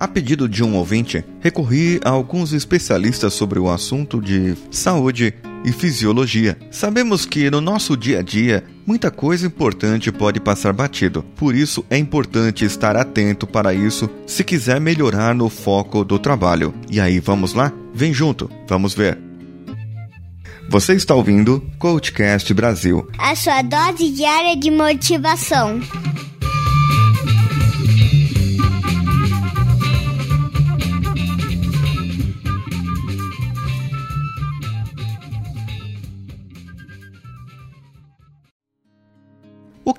A pedido de um ouvinte, recorri a alguns especialistas sobre o assunto de saúde e fisiologia. Sabemos que no nosso dia a dia muita coisa importante pode passar batido, por isso é importante estar atento para isso se quiser melhorar no foco do trabalho. E aí, vamos lá? Vem junto, vamos ver. Você está ouvindo Coachcast Brasil a sua dose diária de motivação.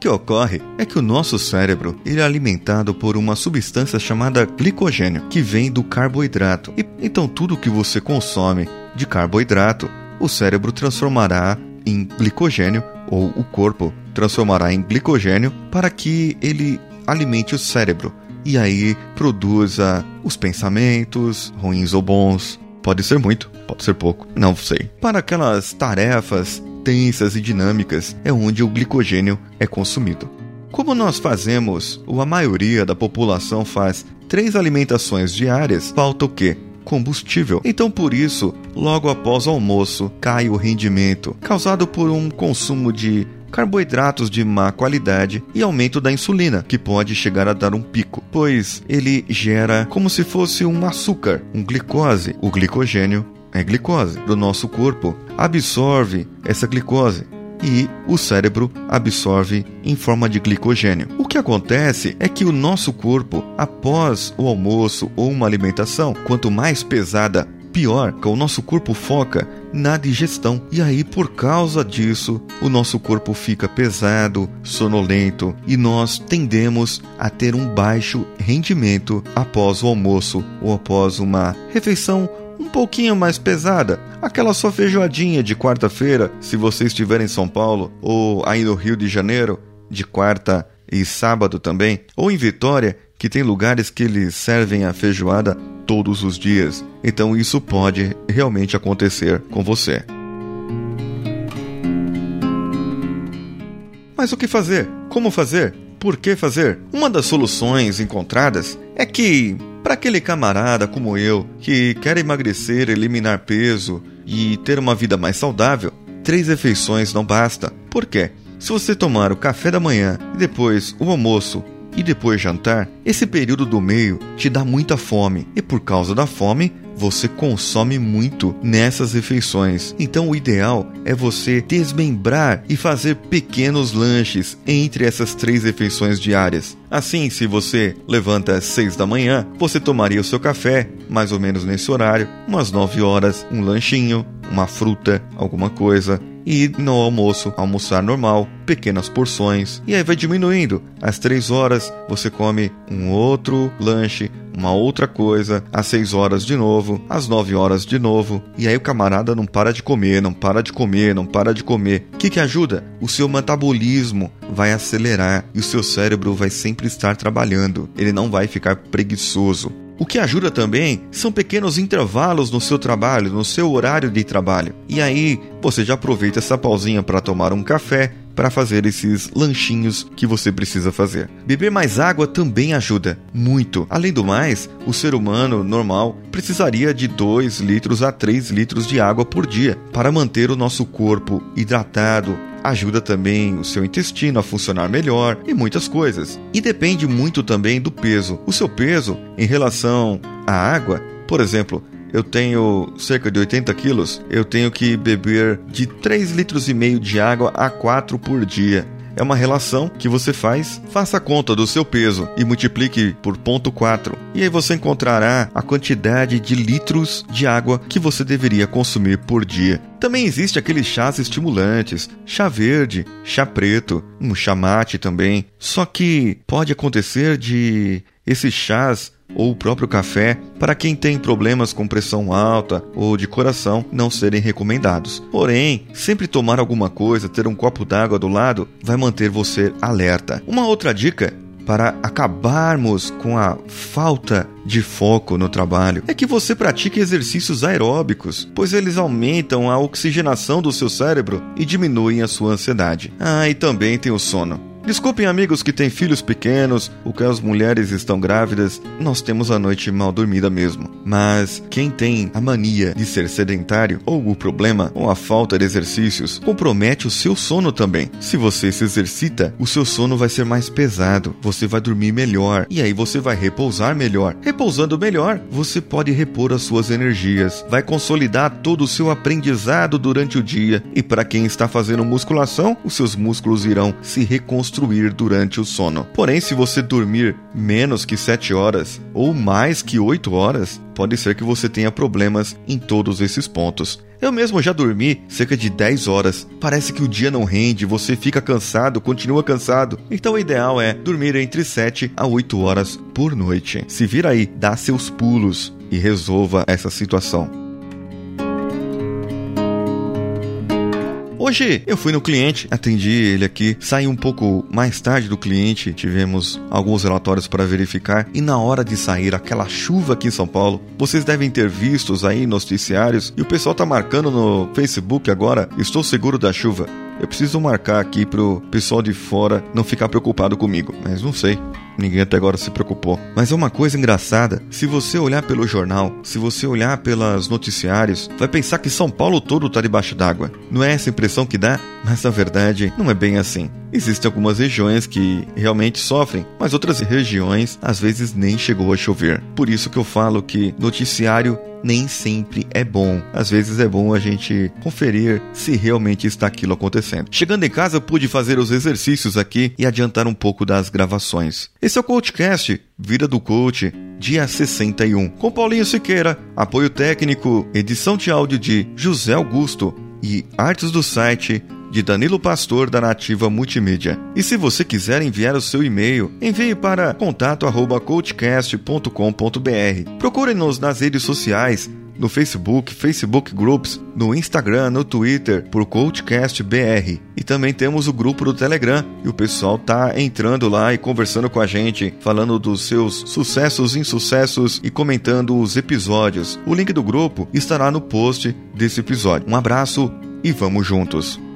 Que ocorre é que o nosso cérebro ele é alimentado por uma substância chamada glicogênio, que vem do carboidrato. E, então tudo que você consome de carboidrato, o cérebro transformará em glicogênio ou o corpo transformará em glicogênio para que ele alimente o cérebro e aí produza os pensamentos, ruins ou bons. Pode ser muito, pode ser pouco, não sei. Para aquelas tarefas tensas e dinâmicas é onde o glicogênio é consumido. Como nós fazemos, ou a maioria da população faz, três alimentações diárias, falta o quê? Combustível. Então, por isso, logo após o almoço, cai o rendimento, causado por um consumo de carboidratos de má qualidade e aumento da insulina, que pode chegar a dar um pico, pois ele gera como se fosse um açúcar, um glicose, o glicogênio é glicose do nosso corpo, absorve essa glicose e o cérebro absorve em forma de glicogênio. O que acontece é que o nosso corpo, após o almoço ou uma alimentação, quanto mais pesada, pior, o nosso corpo foca na digestão. E aí, por causa disso, o nosso corpo fica pesado, sonolento e nós tendemos a ter um baixo rendimento após o almoço ou após uma refeição pouquinho mais pesada, aquela sua feijoadinha de quarta-feira, se você estiver em São Paulo ou aí no Rio de Janeiro, de quarta e sábado também, ou em Vitória, que tem lugares que eles servem a feijoada todos os dias. Então isso pode realmente acontecer com você. Mas o que fazer? Como fazer? Por que fazer? Uma das soluções encontradas é que para aquele camarada como eu, que quer emagrecer, eliminar peso e ter uma vida mais saudável, três refeições não basta. Por quê? Se você tomar o café da manhã e depois o almoço e depois jantar, esse período do meio te dá muita fome e por causa da fome você consome muito nessas refeições. Então o ideal é você desmembrar e fazer pequenos lanches entre essas três refeições diárias. Assim, se você levanta às 6 da manhã, você tomaria o seu café, mais ou menos nesse horário, umas 9 horas, um lanchinho, uma fruta, alguma coisa, e no almoço, almoçar normal, pequenas porções, e aí vai diminuindo. Às 3 horas você come um outro lanche, uma outra coisa, às 6 horas de novo, às 9 horas de novo, e aí o camarada não para de comer, não para de comer, não para de comer. O que, que ajuda? O seu metabolismo vai acelerar e o seu cérebro vai sempre estar trabalhando, ele não vai ficar preguiçoso. O que ajuda também são pequenos intervalos no seu trabalho, no seu horário de trabalho. E aí você já aproveita essa pausinha para tomar um café, para fazer esses lanchinhos que você precisa fazer. Beber mais água também ajuda muito. Além do mais, o ser humano normal precisaria de 2 litros a 3 litros de água por dia para manter o nosso corpo hidratado, ajuda também o seu intestino a funcionar melhor e muitas coisas. E depende muito também do peso. O seu peso em relação à água, por exemplo, eu tenho cerca de 80 quilos, eu tenho que beber de 3 litros e meio de água a 4 por dia é uma relação que você faz, faça a conta do seu peso e multiplique por 0.4. E aí você encontrará a quantidade de litros de água que você deveria consumir por dia. Também existe aqueles chás estimulantes, chá verde, chá preto, um chá mate também. Só que pode acontecer de esses chás ou o próprio café para quem tem problemas com pressão alta ou de coração não serem recomendados. Porém, sempre tomar alguma coisa, ter um copo d'água do lado, vai manter você alerta. Uma outra dica para acabarmos com a falta de foco no trabalho é que você pratique exercícios aeróbicos, pois eles aumentam a oxigenação do seu cérebro e diminuem a sua ansiedade. Ah, e também tem o sono. Desculpem amigos que têm filhos pequenos ou que as mulheres estão grávidas, nós temos a noite mal dormida mesmo. Mas quem tem a mania de ser sedentário ou o problema ou a falta de exercícios compromete o seu sono também. Se você se exercita, o seu sono vai ser mais pesado, você vai dormir melhor e aí você vai repousar melhor. Repousando melhor, você pode repor as suas energias, vai consolidar todo o seu aprendizado durante o dia e para quem está fazendo musculação, os seus músculos irão se reconstruir durante o sono. Porém, se você dormir menos que 7 horas ou mais que 8 horas, pode ser que você tenha problemas em todos esses pontos. Eu mesmo já dormi cerca de 10 horas. Parece que o dia não rende, você fica cansado, continua cansado. Então o ideal é dormir entre 7 a 8 horas por noite. Se vira aí, dá seus pulos e resolva essa situação. Hoje eu fui no cliente, atendi ele aqui, saí um pouco mais tarde do cliente, tivemos alguns relatórios para verificar e na hora de sair aquela chuva aqui em São Paulo, vocês devem ter vistos aí noticiários e o pessoal tá marcando no Facebook agora, estou seguro da chuva. Eu preciso marcar aqui pro pessoal de fora não ficar preocupado comigo, mas não sei. Ninguém até agora se preocupou. Mas é uma coisa engraçada. Se você olhar pelo jornal, se você olhar pelas noticiários, vai pensar que São Paulo todo está debaixo d'água. Não é essa impressão que dá? Mas na verdade, não é bem assim. Existem algumas regiões que realmente sofrem, mas outras regiões às vezes nem chegou a chover. Por isso que eu falo que noticiário nem sempre é bom. Às vezes é bom a gente conferir se realmente está aquilo acontecendo. Chegando em casa, pude fazer os exercícios aqui e adiantar um pouco das gravações. Esse é o Coachcast, Vida do Coach, dia 61, com Paulinho Siqueira, apoio técnico, edição de áudio de José Augusto e artes do site de Danilo Pastor da Nativa Multimídia. E se você quiser enviar o seu e-mail, envie para contato@coachcast.com.br. Procure-nos nas redes sociais no Facebook, Facebook Groups, no Instagram, no Twitter, por CoachCast BR. E também temos o grupo do Telegram, e o pessoal tá entrando lá e conversando com a gente, falando dos seus sucessos, insucessos e comentando os episódios. O link do grupo estará no post desse episódio. Um abraço e vamos juntos!